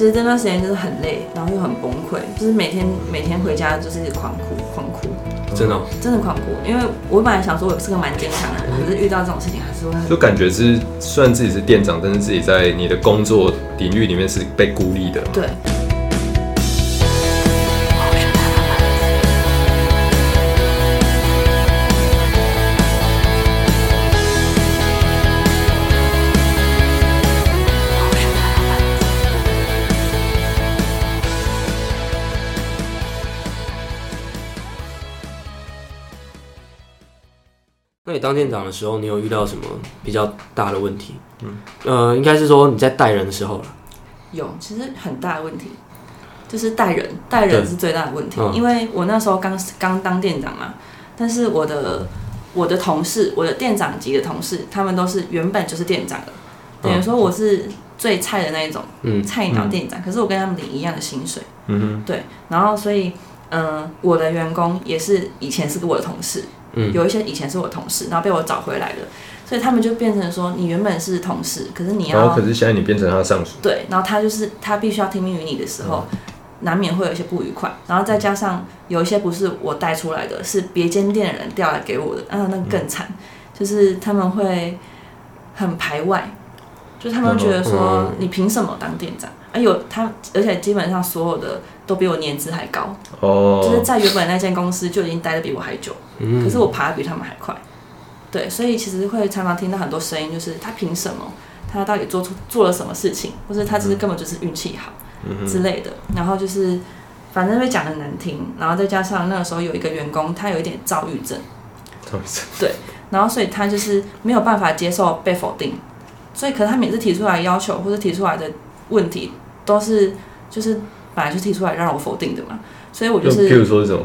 其实这段时间就是很累，然后又很崩溃，就是每天每天回家就是狂哭狂哭，真的哦、真的狂哭。因为我本来想说我是个蛮坚强的人，可是遇到这种事情还是会很就感觉是虽然自己是店长，但是自己在你的工作领域里面是被孤立的。对。那你当店长的时候，你有遇到什么比较大的问题？嗯，呃，应该是说你在带人的时候了。有，其实很大的问题，就是带人，带人是最大的问题。嗯因为我那时候刚刚当店长嘛，但是我的我的同事，我的店长级的同事，他们都是原本就是店长的，等于说我是最菜的那一种，嗯菜鸟店长。可是我跟他们领一样的薪水，嗯哼对，然后所以，嗯、我的员工也是以前是我的同事，嗯。有一些以前是我同事，然后被我找回来的，所以他们就变成说，你原本是同事，可是你要，然要后可是现在你变成他的上司，对，然后他就是他必须要听命于你的时候，难免会有一些不愉快，然后再加上有一些不是我带出来的，是别间店的人调来给我的，啊，那更惨，就是他们会很排外，就他们觉得说嗯。你凭什么当店长？啊，有他，而且基本上所有的都比我年资还高，哦。就是哦，在原本那间公司就已经待的比我还久，嗯。可是我爬的比他们还快。对，所以其实会常常听到很多声音，就是他凭什么？他到底做出做了什么事情，或者他只是根本就是运气好嗯之类的。然后就是反正会讲的难听，然后再加上那个时候有一个员工他有一点躁郁症，对然后所以他就是没有办法接受被否定，所以可是他每次提出来要求或者提出来的问题都是就是本来就提出来让我否定的嘛，所以我就就是譬如说什么，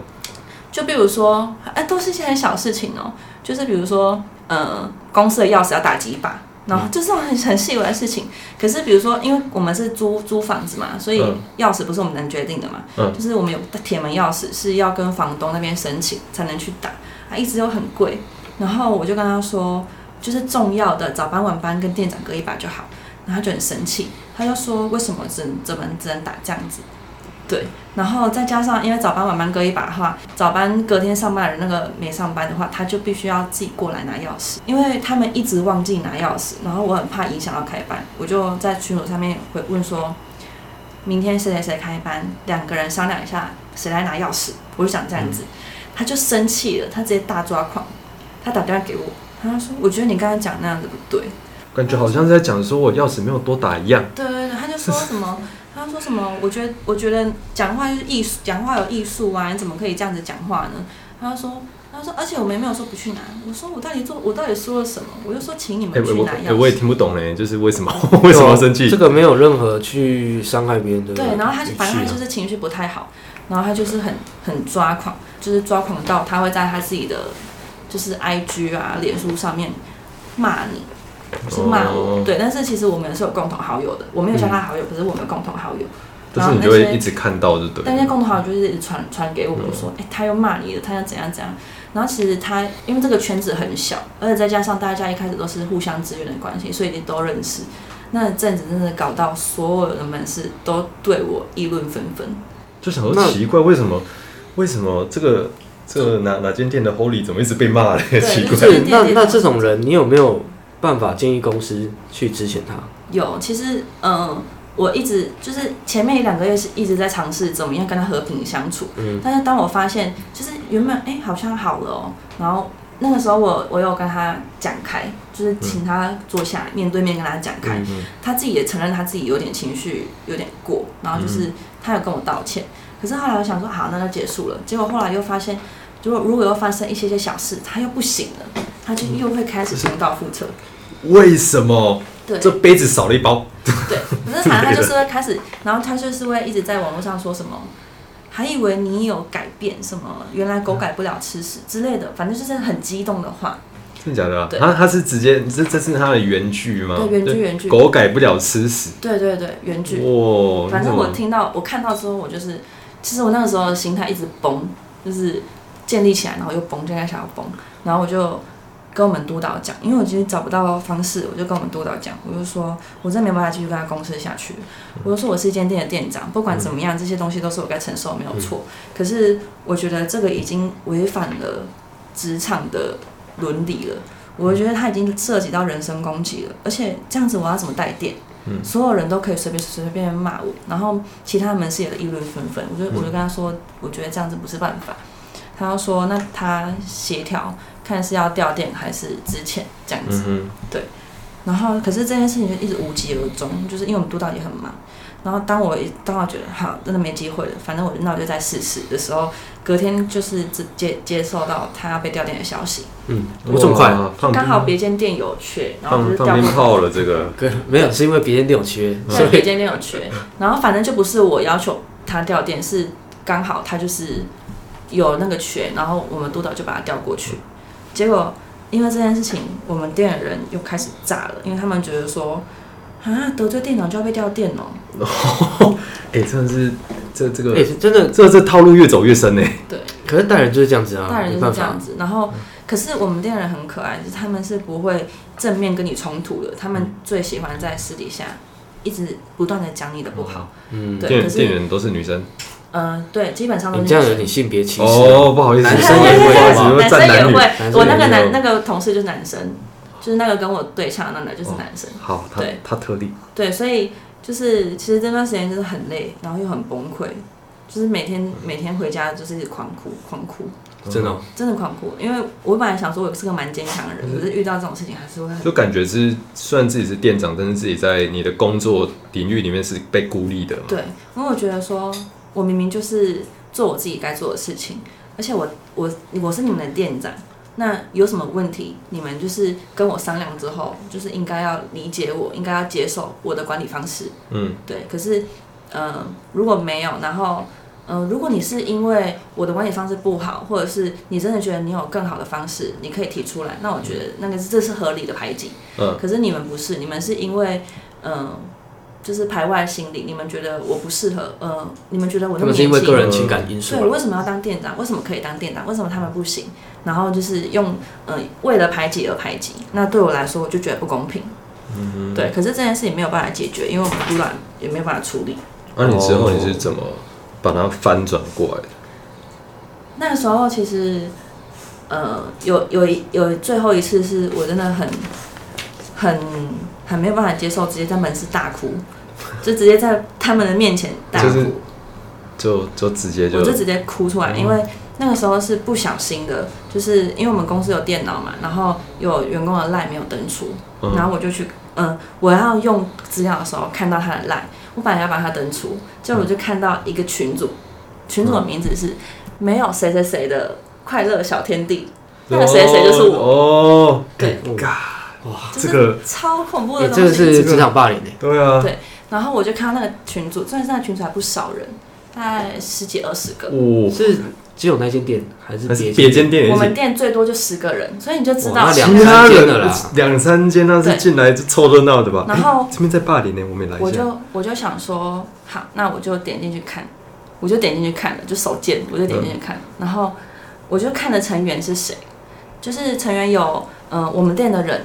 就比如说，哎，都是一些很小事情哦，就是比如说，呃，公司的钥匙要打几把，然后就是很很细微的事情。可是比如说，因为我们是租租房子嘛，所以嗯钥匙不是我们能决定的嘛，嗯。就是我们有铁门钥匙是要跟房东那边申请才能去打，啊，一直都很贵。然后我就跟他说，就是重要的早班晚班跟店长各一把就好，然后他就很生气，他就说为什么只能怎么只能打这样子？对，然后再加上因为早班晚班各一把的话，早班隔天上班的人那个没上班的话，他就必须要自己过来拿钥匙，因为他们一直忘记拿钥匙，然后我很怕影响到开班，我就在群组上面会问说，明天谁谁谁开班，两个人商量一下谁来拿钥匙，我就想这样子，他就生气了，他直接大抓狂，他打电话给我，他说我觉得你刚才讲那样子不对，感觉好像是在讲说我钥匙没有多打一样。对对对，他就说什么，他说什么，我觉得我觉得讲话就是艺术，讲话有艺术啊，你怎么可以这样子讲话呢？他就说，他说，而且我们也没有说不去拿，我说我到底做，我到底说了什么？我就说请你们去拿我也听不懂嘞，就是为什么 为什么要生气这？个没有任何去伤害别人的。对，然后他反正他就是情绪不太好，然后他就是很很抓狂，就是抓狂到他会在他自己的就是 IG 啊、脸书上面骂你，是骂我。哦对，但是其实我们是有共同好友的，我没有加他好友，可是我们有共同好友。但是你就会一直看到，就对但那些。共同好友就是一直传传给我，就说，哎、他又骂你了，他要怎样怎样。然后其实他因为这个圈子很小，而且再加上大家一开始都是互相支援的关系，所以都认识。那阵子真的搞到所有的门市都对我议论纷纷。就想说奇怪，为什么为什么这个这个哪哪间店的 Holy 怎么一直被骂嘞？奇怪。那那这种人，你有没有办法建议公司去支遣他？有，其实嗯，我一直就是前面一两个月是一直在尝试怎么样跟他和平相处，嗯但是当我发现就是原本哎、好像好了哦，然后那个时候我我有跟他讲开，就是请他坐下来面对面跟他讲开，嗯他自己也承认他自己有点情绪有点过，然后就是他有跟我道歉，可是后来我想说好，那就结束了，结果后来又发现。如果如果又发生一些些小事，他又不行了，他就又会开始重蹈覆辙。为什么对，这杯子少了一包？对，可是反正他就是会开始，然后他就是会一直在网络上说什么，还以为你有改变什么，原来狗改不了吃屎之类的，反正就是很激动的话。真的假的啊？对他他是直接这这是他的原句吗？对原句原句狗改不了吃屎。对对对，原句。哇，反正我听到我看到之后，我就是，其实我那个时候的心态一直崩，就是建立起来，然后又崩，就开始想要崩，然后我就跟我们督导讲，因为我其实找不到方式，我就跟我们督导讲，我就说我真的没办法继续跟他公司下去。我就说我是一间店的店长，不管怎么样，这些东西都是我该承受，没有错。可是我觉得这个已经违反了职场的伦理了，我觉得他已经涉及到人身攻击了，而且这样子我要怎么带店？嗯所有人都可以随便随随便便骂我，然后其他门市也议论纷纷。我就我就跟他说，我觉得这样子不是办法。他要说，那他协调看是要调店还是之前这样子。嗯然后可是这件事情就一直无疾而终，就是因为我们督导也很忙。然后当我一当我觉得好，真的没机会了，反正我就那我就再试试的时候，隔天就是直接接受到他要被调店的消息，嗯，哼，我这么快？啊刚好别间店有缺，然后就是调炮了，这个 哥没有，是因为别间店有缺，所对，别间店有缺，然后反正就不是我要求他调店，是刚好他就是有那个缺，然后我们督导就把他调过去。结果因为这件事情，我们店的人又开始炸了，因为他们觉得说啊得罪店长就要被调店哦。哎，真的是这这个哎、个真的，这这套路越走越深呢。对，可是大人就是这样子啊，大人就是这样。子。然后可是我们店的人很可爱，就是他们是不会正面跟你冲突的，他们最喜欢在私底下一直不断的讲你的不好。嗯，对，店可是店员都是女生嗯、对，基本上都是你这样有点性别歧视。哦，不好意思，男生也会男。生也会我那个男那个同事就是男生，就是那个跟我对呛的那个就是男生。好，他对他特例，对，所以就是其实这段时间就是很累，然后又很崩溃，就是每天每天回家就是一直狂哭狂哭，真的哦、真的狂哭。因为我本来想说我是个蛮坚强的人，可是遇到这种事情还是会很就感觉是虽然自己是店长，但是自己在你的工作领域里面是被孤立的嘛。对，因为我觉得说我明明就是做我自己该做的事情，而且我我我是你们的店长。那有什么问题？你们就是跟我商量之后，就是应该要理解我，应该要接受我的管理方式。嗯，对，可是，呃，如果没有，然后，呃，如果你是因为我的管理方式不好，或者是你真的觉得你有更好的方式，你可以提出来，那我觉得那个这是合理的排挤。嗯可是你们不是，你们是因为，嗯、就是排外心理，你们觉得我不适合，呃，你们觉得我他那么年轻们是因为个，人情感因素对，啊。为什么要当店长？为什么可以当店长？为什么他们不行？然后就是用，呃，为了排挤而排挤，那对我来说，我就觉得不公平。嗯对，可是这件事情没有办法解决，因为我们督导也没有办法处理。那、你之后你是怎么把它翻转过来的？那个时候其实，呃，有有一有最后一次是我真的很很很没有办法接受，直接在门市大哭，就直接在他们的面前大哭，就是就就直接就我就直接哭出来，嗯因为那个时候是不小心的，就是因为我们公司有电脑嘛，然后有员工的赖没有登出，嗯然后我就去，嗯、我要用资料的时候看到他的赖，我本来要把他登出，结果我就看到一个群主，群主的名字是没有谁谁谁的快乐小天地，那个谁谁就是我，哦，对，哇，这个超恐怖哎、的东西。这个是职场霸凌诶、对啊，对然后我就看到那个群组，虽然是那个群组还不少人，大概十几二十个，哦，是只有那间店还是别别间店我们店最多就十个人，所以你就知道哇那两其他人三间的啦。两三间那是对。进来就凑热闹的吧？然后哎这边在霸凌呢，我们也来我一下。就我就想说，好，那我就点进去看，我就点进去看了，就手贱，我就点进去看，然后我就看的成员是谁，就是成员有，呃，我们店的人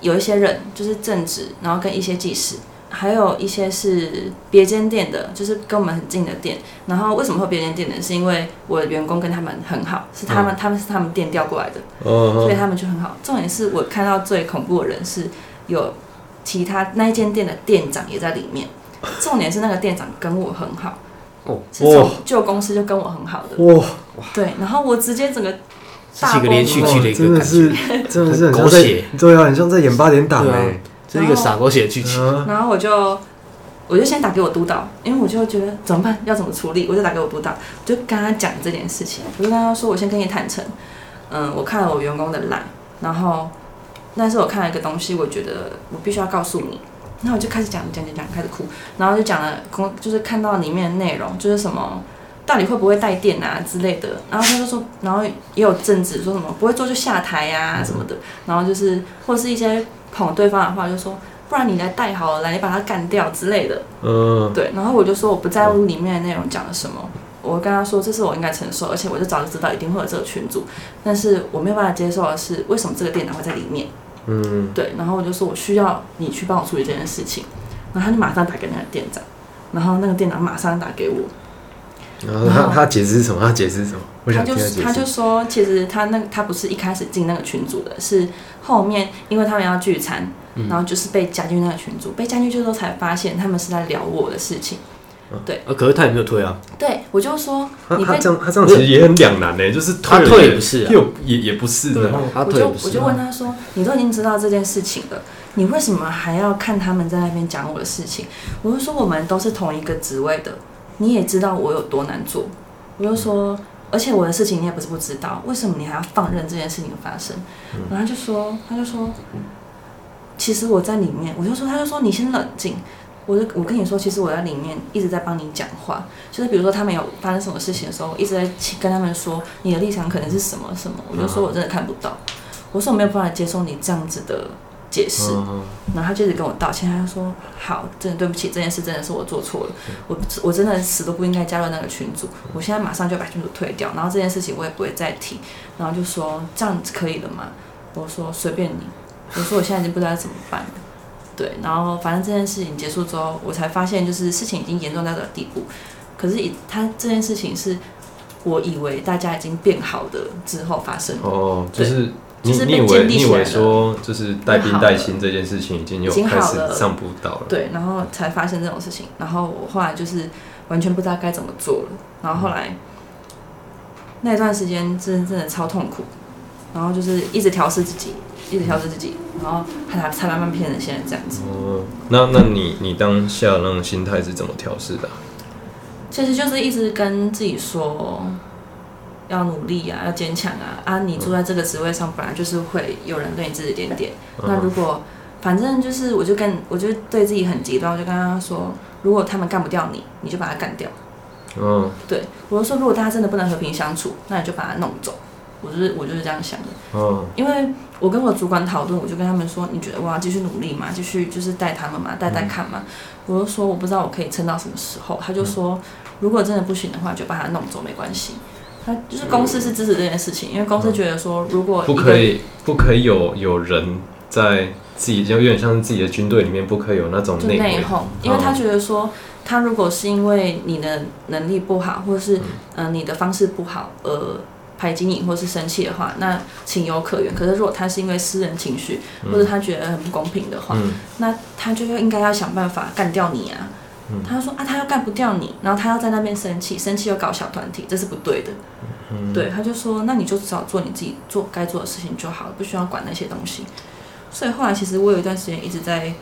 有一些人就是正职，然后跟一些技师，还有一些是别间店的，就是跟我们很近的店。然后为什么会别间店呢？是因为我的员工跟他们很好，是他们、他们是他们店调过来的，哦所以他们就很好。重点是我看到最恐怖的人是有其他那一间店的店长也在里面。重点是那个店长跟我很好，哦，是从旧公司就跟我很好的。哇，对，然后我直接整个是一个连续剧的一真的个感觉，是真的是很狗血对啊，很像在演八点档对啊哎。这是一个傻狗血的剧情。啊然后我就我就先打给我督导，因为我就觉得怎么办，要怎么处理，我就打给我督导，就跟他讲这件事情，我就跟他说，我先跟你坦诚，嗯，我看了我员工的懒，然后但是我看了一个东西，我觉得我必须要告诉你。然后我就开始讲讲讲讲，开始哭，然后就讲了公，就是看到里面的内容，就是什么到底会不会带电啊之类的。然后他就说，然后也有政治说什么不会做就下台呀、什么的。然后就是或是一些捧对方的话，就说不然你来带好了，来你把他干掉之类的。嗯，对，然后我就说我不在乎里面的内容讲了什么，我跟他说这是我应该承受，而且我就早就知道一定会有这个群组，但是我没有办法接受的是为什么这个店长会在里面？嗯，对，然后我就说我需要你去帮我处理这件事情，然后他就马上打给那个店长，然后那个店长马上打给我，然后他他解释什么？他解释什么？我他就。他就说，其实他那他不是一开始进那个群组的，是后面因为他们要聚餐，嗯然后就是被加进那个群组，被加进去之后才发现他们是在聊我的事情。呃，可是他也没有退啊，对我就说你被他他这样他这样其实也很两难呢，就是他退也不是啊又也也不是，对然后他我就退也不是啊我就问他说，你都已经知道这件事情了，你为什么还要看他们在那边讲我的事情？我就说我们都是同一个职位的，你也知道我有多难做。我就说，而且我的事情你也不是不知道，为什么你还要放任这件事情发生？然后他就说，他就说，其实我在里面，我就说，他就说你先冷静。我就我跟你说，其实我在里面一直在帮你讲话，就是比如说他们有发生什么事情的时候，我一直在跟他们说你的立场可能是什么什么，我就说我真的看不到，我说我没有办法接受你这样子的解释，嗯然后他就一直跟我道歉，他就说好，真的对不起，这件事真的是我做错了，我我真的死都不应该加入那个群组，我现在马上就把群组退掉，然后这件事情我也不会再提，然后就说这样子可以了吗？我说随便你，我说我现在已经不知道怎么办了。对，然后反正这件事情结束之后，我才发现就是事情已经严重到这个地步。可是以他这件事情是我以为大家已经变好的之后发生的，哦，就是你就是被你以为你以为说就是带兵带薪这件事情已经有已经开始上不到了，对，然后才发生这种事情。然后我后来就是完全不知道该怎么做了。然后后来那段时间真的真的超痛苦，然后就是一直调试自己，一直调试自己，然后才才慢慢变成现在这样子。哦，那那你你当下那种心态是怎么调试的啊？其实就是一直跟自己说。要努力啊，要坚强啊！啊，你坐在这个职位上，本来就是会有人对你指指点点。那如果反正就是，我就跟我就对自己很极端，我就跟他说，如果他们干不掉你，你就把他干掉。嗯对，我就说，如果大家真的不能和平相处，那你就把他弄走。我就是我就是这样想的，嗯因为我跟我主管讨论，我就跟他们说，你觉得我要继续努力吗？继续就是带他们嘛，带带看嘛。我就说我不知道我可以撑到什么时候。他就说，如果真的不行的话，就把他弄走，没关系。他就是公司是支持这件事情，因为公司觉得说，如果不可以不可以有有人在自己就有点像是自己的军队里面，不可以有那种内内讧，因为他觉得说，他如果是因为你的能力不好，或者是嗯、呃你的方式不好而排挤你，或是生气的话，那情有可原。可是如果他是因为私人情绪，或者他觉得很不公平的话，嗯那他就应该要想办法干掉你啊。嗯他说啊，他要干不掉你，然后他要在那边生气，生气又搞小团体，这是不对的。嗯对，他就说，那你就只好做你自己做该做的事情就好了，不需要管那些东西。所以后来其实我有一段时间一直在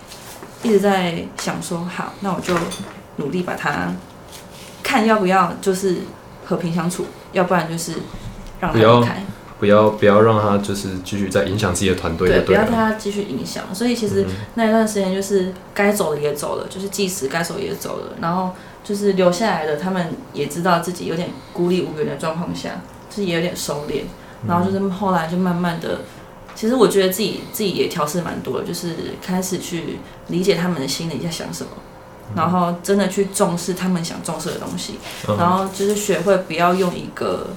一直在想说，好，那我就努力把他看要不要就是和平相处，要不然就是让他离开。不要不要让他就是继续在影响自己的团队对。不要让他继续影响。所以其实那一段时间就是该走的也走了，就是即使该走也走了，然后就是留下来的，他们也知道自己有点孤立无援的状况下，就是也有点收敛，然后就是后来就慢慢的。其实我觉得自己自己也调试蛮多的，就是开始去理解他们的心里在想什么，然后真的去重视他们想重视的东西，嗯然后就是学会不要用一个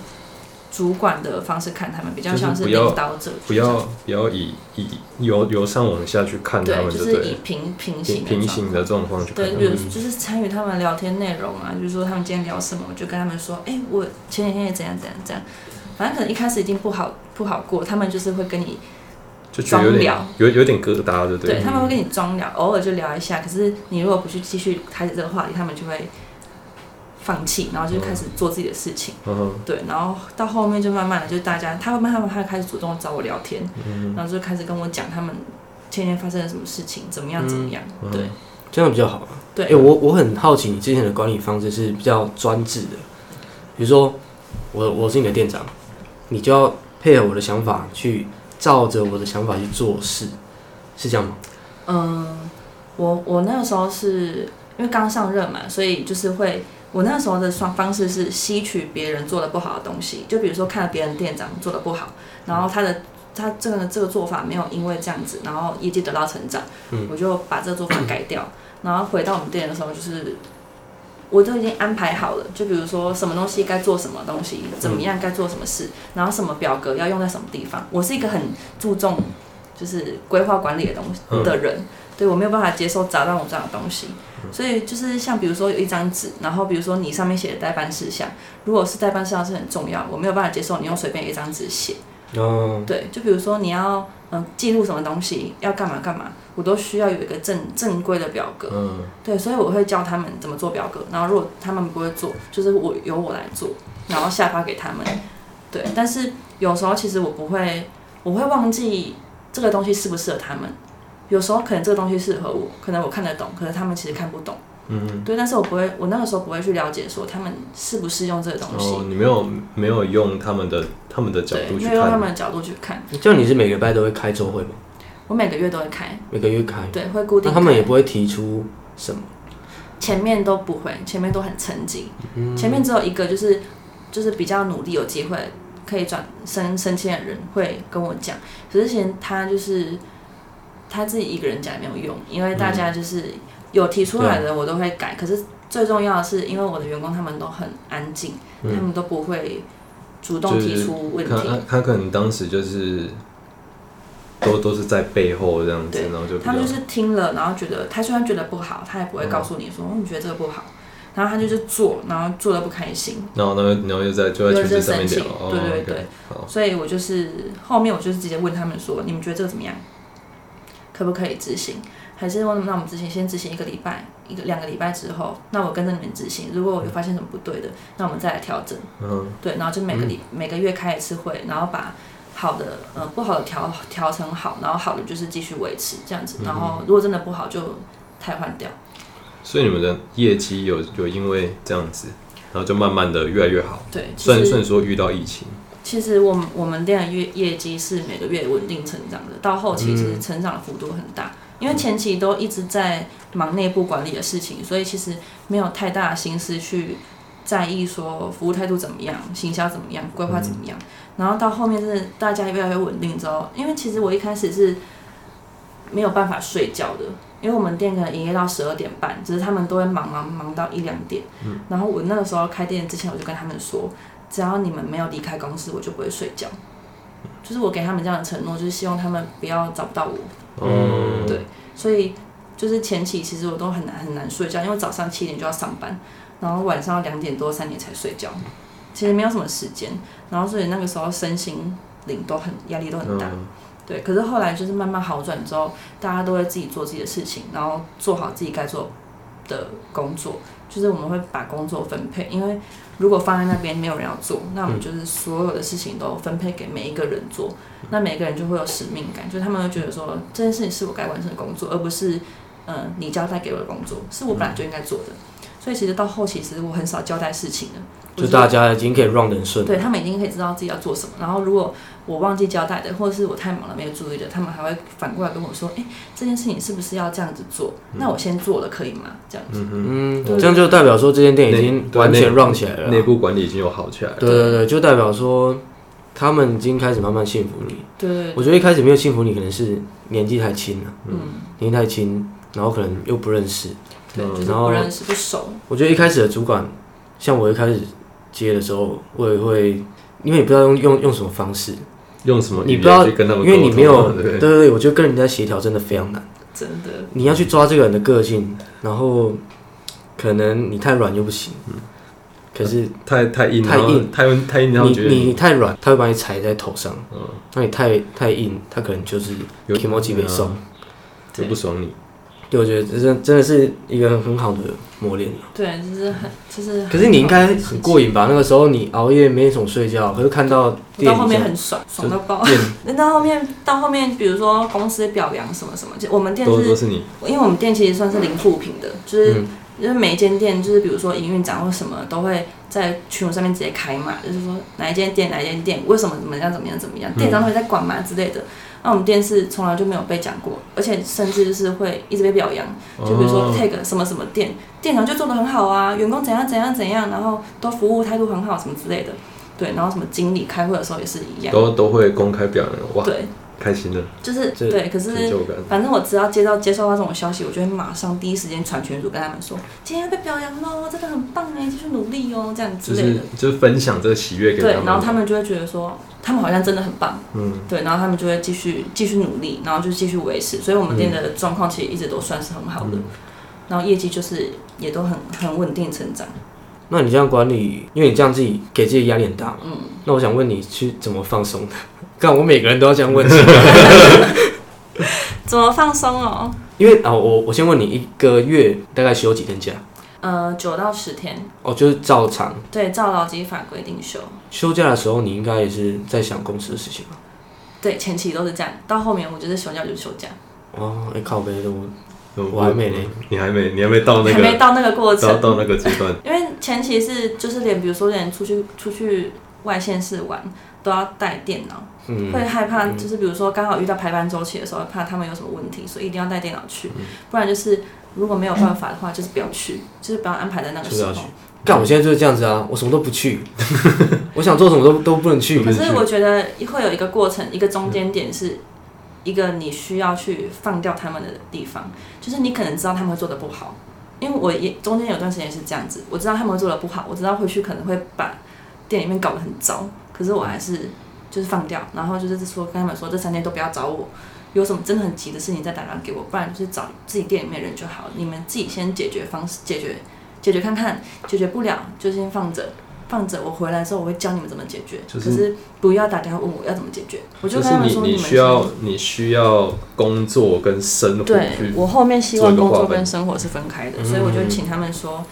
主管的方式看他们，比较像是领导者，不要不要以以由由上往下去看他对，们，就就是以平平平行平行的这种方式去看对。比如就是参与他们聊天内容啊，就是说他们今天聊什么，我就跟他们说，哎、我前几天也怎样怎样怎样，反正可能一开始已经不好不好过，他们就是会跟你，就觉得有点装聊。有有点疙瘩，对不对他们会跟你装聊，偶尔就聊一下，可是你如果不去继续开始这个话题，他们就会放弃，然后就开始做自己的事情，嗯对，然后到后面就慢慢的就大家，他们他们他开始主动找我聊天，嗯然后就开始跟我讲他们前天发生了什么事情，怎么样怎么样，嗯对。这样比较好啊。对，哎、我我很好奇你之前的管理方式是比较专制的，比如说我我是你的店长，你就要配合我的想法去照着我的想法去做事，是这样吗？嗯，我我那个时候是因为刚上任嘛，所以就是会，我那时候的双方式是吸取别人做的不好的东西，就比如说看了别人店长做的不好，然后他的他这个这个做法没有因为这样子，然后业绩得到成长，嗯我就把这个做法改掉，然后回到我们店的时候就是我都已经安排好了，就比如说什么东西该做什么东西，怎么样该做什么事，然后什么表格要用在什么地方。我是一个很注重就是规划管理的东西嗯的人，对我没有办法接受杂乱无章的东西。所以就是像比如说有一张纸，然后比如说你上面写的代办事项，如果是代办事项是很重要，我没有办法接受你用随便一张纸写。哦，对，就比如说你要嗯记录什么东西，要干嘛干嘛，我都需要有一个正正规的表格。嗯，对，所以我会教他们怎么做表格，然后如果他们不会做，就是我由我来做，然后下发给他们。对，但是有时候其实我不会，我会忘记这个东西适不适合他们。有时候可能这个东西适合我，可能我看得懂，可是他们其实看不懂。嗯，对，但是我不会，我那个时候不会去了解说他们适不适用这个东西。哦，你没有没有用他们的他们的角，度去没有用他看，们的角度去看。这样你是每个礼拜都会开周会吗？我每个月都会开，每个月开，对，会固定。那他们也不会提出什么？前面都不会，前面都很沉寂。嗯前面只有一个就是就是比较努力有机会可以转升升迁的人会跟我讲，可是前他就是他自己一个人讲也没有用，因为大家就是有提出来的我都会改，可是最重要的是因为我的员工他们都很安静，他们都不会主动提出问题。他他他可能当时就是都都是在背后这样子，然后就他们就是听了，然后觉得他虽然觉得不好，他也不会告诉你说、哦你觉得这个不好，然后他就是做，然后做的不开心，然后然后，然后又在就在群组上面对对对好，所以我就是后面我就是直接问他们说，你们觉得这个怎么样？可不可以执行？还是问那我们执行先执行一个礼拜，一个两个礼拜之后，那我跟着你们执行。如果我有发现什么不对的，那我们再来调整。嗯，对，然后就每个礼、每个月开一次会，然后把好的呃不好的调调成好，然后好的就是继续维持这样子。然后如果真的不好就汰换掉。所以你们的业绩有有因为这样子，然后就慢慢的越来越好。对，其虽然虽然说遇到疫情，其实我们我们店的业业绩是每个月稳定成长的，到后期其实成长的幅度很大，因为前期都一直在忙内部管理的事情，所以其实没有太大的心思去在意说服务态度怎么样、行销怎么样、规划怎么样。然后到后面是大家越来越稳定之后，因为其实我一开始是没有办法睡觉的，因为我们店可能营业到十二点半，只是他们都会忙忙忙到一两点。然后我那个时候开店之前，我就跟他们说，只要你们没有离开公司，我就不会睡觉。就是我给他们这样的承诺，就是希望他们不要找不到我。嗯，对所以就是前期其实我都很难很难睡觉，因为早上七点就要上班，然后晚上两点多三点才睡觉，其实没有什么时间。然后所以那个时候身心灵都很压力都很大。嗯，对，可是后来就是慢慢好转之后，大家都会自己做自己的事情，然后做好自己该做的工作。就是我们会把工作分配，因为如果放在那边没有人要做，那我们就是所有的事情都分配给每一个人做，那每个人就会有使命感，就是他们会觉得说这件事情是我该完成的工作，而不是嗯、呃你交代给我的工作，是我本来就应该做的。所以其实到后期，其实我很少交代事情了，就大家已经可以 run 得很顺。对他们已经可以知道自己要做什么。然后如果我忘记交代的，或者是我太忙了没有注意的，他们还会反过来跟我说：“哎，这件事情是不是要这样子做？那我先做了可以吗？”这样子。嗯这样就代表说这间店已经完全内 run 起来了啦。内部管理已经有好起来了。对对对，就代表说他们已经开始慢慢信服你。对对对，我觉得一开始没有信服你，可能是年纪太轻了，嗯，年纪太轻，然后可能又不认识。对，嗯就是然后不认识不熟。我觉得一开始的主管，像我一开始接的时候，我也会，因为你不知道用用用什么方式，用什么你不知道去跟他们因为你没有，对对？对我觉得跟人家协调真的非常难。真的，你要去抓这个人的个性，然后可能你太软又不行，可是太太硬，太硬。太硬太硬，然后你觉得你太软，他会把你踩在头上；嗯。那你太太硬，他可能就是有 o j i 被送。就不爽你。对，我觉得这真真的是一个很好的磨练。对，就是很就是。可是你应该很过瘾吧？那个时候你熬夜没怎么睡觉，可是看到我到后面很爽，爽到爆。店 那到后面，到后面，比如说公司表扬什么什么，就我们店是都都是你，因为我们店其实算是零负评的，就是、嗯因为每一间店就是比如说营运长或什么都会在群组上面直接开嘛，就是说哪一间店哪一间店为什么怎么样怎么样怎么样，店长会在管嘛之类的。那我们店是从来就没有被讲过，而且甚至就是会一直被表扬，就比如说哦 tag 什么什么店，店长就做的很好啊，员工怎样怎样怎样，然后都服务态度很好什么之类的。对，然后什么经理开会的时候也是一样。都都会公开表扬，哇，对，开心的就是对，可是。反正我只要接到接收到这种消息，我就会马上第一时间传群组跟他们说，今天要被表扬喽，真的很棒哎，继续努力哦，这样就是之类的。就是分享这个喜悦给他对，，然后他们就会觉得说，他们好像真的很棒，嗯，对，然后他们就会继续继续努力，然后就继续维持，所以我们店的状况其实一直都算是很好的，嗯然后业绩就是也都很很稳定成长。那你这样管理，因为你这样自己给自己压力很大嘛。嗯，那我想问你，去怎么放松的？看我每个人都要这样问，怎么放松哦？因为啊，我我先问你，一个月大概休几天假？呃，九到十天，哦，就是照常。对，照劳基法规定休。休假的时候，你应该也是在想公司的事情吧？对，前期都是这样，到后面我就是休假就是休假，哦，哎、靠背的我我我还没嘞，你还没，你还没到那个还没到那个过程。到到那个阶段，因为前期是就是连比如说连出去出去外县市玩都要带电脑，嗯，会害怕就是比如说刚好遇到排班周期的时候，怕他们有什么问题，所以一定要带电脑去，嗯。不然就是如果没有办法的话，就是不要去，就是不要安排在那个时候。干，我现在就是这样子啊，我什么都不去，我想做什么都都不能去可。是我觉得会有一个过程，一个中间点是一个你需要去放掉他们的地方，就是你可能知道他们会做的不好，因为我也中间有段时间是这样子，我知道他们会做的不好，我知道回去可能会把店里面搞得很糟，可是我还是就是放掉，然后就是说跟他们说这三天都不要找我。有什么真的很急的事情再打电话给我，不然就是找自己店里面人就好。你们自己先解决方式解决解决看看，解决不了就先放着，放着。我回来之后我会教你们怎么解决，就是可是不要打电话问我要怎么解决。我就跟他们说你，们你需要你需要工作跟生活对我后面希望工作跟生活是分开的，嗯所以我就请他们说，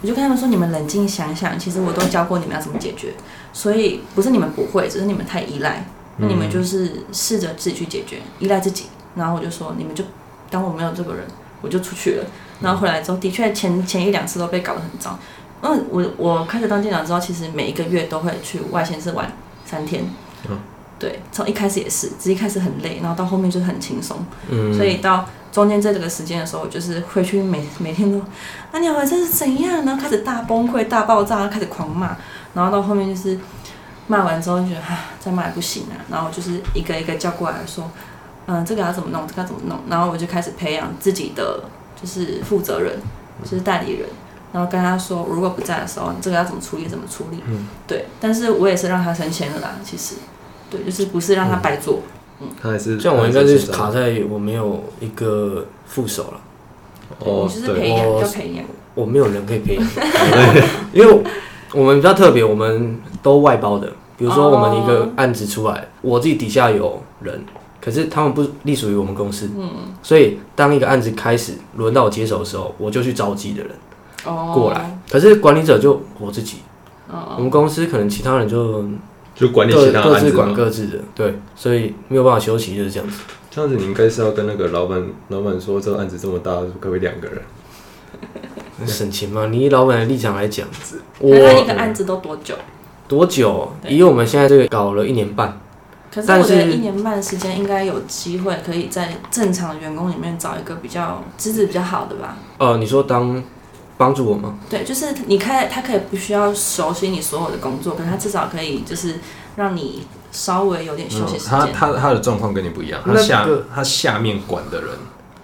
我就跟他们说，你们冷静想想，其实我都教过你们要怎么解决，所以不是你们不会，只是你们太依赖，那你们就是试着自己去解决，依赖自己。然后我就说，你们就当我没有这个人，我就出去了。然后回来之后，的确前前一两次都被搞得很糟。嗯，我我开始当店长之后，其实每一个月都会去外县市玩三天。嗯对，从一开始也是，只是一开始很累，然后到后面就很轻松。嗯，所以到中间这个时间的时候，我就是回去每每天都，啊你好，这是怎样？然后开始大崩溃、大爆炸，开始狂骂，然后到后面就是骂完之后就觉得啊，再骂也不行啊，然后就是一个一个叫过来说，嗯，这个要怎么弄，这个要怎么弄，然后我就开始培养自己的就是负责人，就是代理人。然后跟他说，如果不在的时候，这个要怎么处理，怎么处理。嗯。对，但是我也是让他升迁了啦，其实，对，就是不是让他白做。嗯。他还是这样我应该是卡在我没有一个副手了，哦你就是培对养，我要培养。我没有人可以培养，因为我们比较特别，我们都外包的。比如说我们一个案子出来，我自己底下有人，可是他们不隶属于我们公司，嗯，所以当一个案子开始轮到我接手的时候，我就去召集的人哦，过来。可是管理者就我自己，哦，我们公司可能其他人就就管理各其他各自管案子嘛。各自的，对，所以没有办法休息，就是这样子。这样子你应该是要跟那个老板老板说，这个案子这么大，可不可以两个人？省钱嘛，你以老板的立场来讲，那他一个案子都多久？多久？以我们现在这个搞了一年半，可是我觉得一年半的时间应该有机会可以在正常的员工里面找一个比较资质比较好的吧？呃，你说当帮助我吗？对，就是你开他可以不需要熟悉你所有的工作，可是他至少可以就是让你稍微有点休息时他间。他他的状况跟你不一样，他那下他下面管的人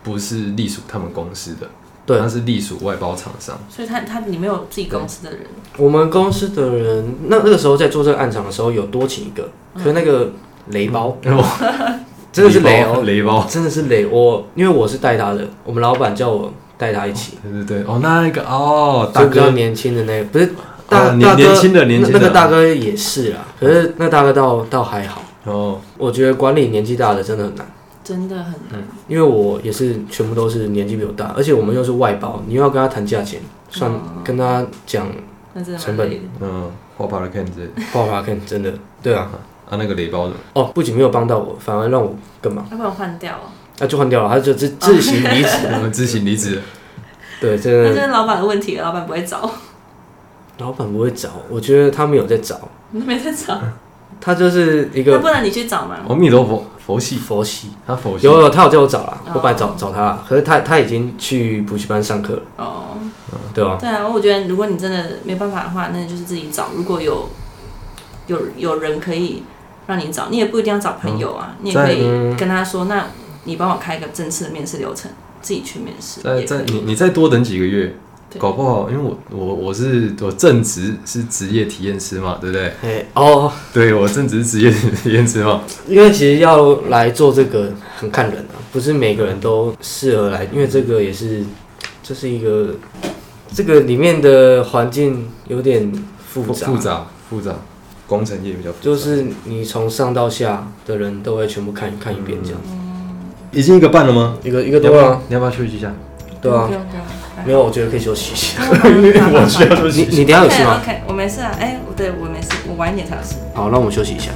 不是隶属他们公司的，对。他是隶属外包厂商。所以他他你没有自己公司的人，我们公司的人，那那个时候在做这个暗场的时候，有多请一个，可是那个雷包，真的是雷哦，雷包，真的是雷。我因为我是带他的，我们老板叫我带他一起，对对对，哦，那一个哦，大哥，就比较年轻的那个，不是大、哦年大哥年轻的年轻的。那那个大哥也是啦，可是那大哥倒倒还好。哦，我觉得管理年纪大的真的很难，真的很难。因为我也是全部都是年纪比我大，而且我们又是外包，你又要跟他谈价钱，算哦。跟他讲那真的成本。蛮累的。嗯，花帕的 can 之类的画画看，真的。对啊。啊，那个雷包的，哦，不仅没有帮到我，反而让我更忙，要不然换掉哦，那、就换掉了，他就自自行离职。我 们自行离职。了，对，这个那就是老板的问题了，老板不会找，老板不会找，我觉得他没有在找，你没在找，他就是一个那不然你去找嘛。阿弥陀佛，佛系，佛系。他佛系，有有，他有叫我找啦，哦我本来找找他啦，可是他他已经去补习班上课了，哦，对吧？对啊，我觉得如果你真的没办法的话，那就是自己找。如果有有有人可以让你找，你也不一定要找朋友啊，你也可以跟他说，那你帮我开一个正式的面试流程，自己去面试。再再你你再多等几个月，对搞不好，因为我我我是我正职是职业体验师嘛，对不对？哎哦，对我正职是职业体验师嘛，因为其实要来做这个很看人啊，不是每个人都适合来，因为这个也是这是一个这个里面的环境有点复杂，复复杂复杂，工程业比较复杂。就是你从上到下的人都会全部看看一遍这样，已经一个半了吗？一个一个多啊，你要不要休息一下？对啊。不，用不用，没有，我觉得可以休息一下。我需要休你你等下有事吗？OK，我没事啊，哎，对我没事，我晚一点才有事。好，那我们休息一下。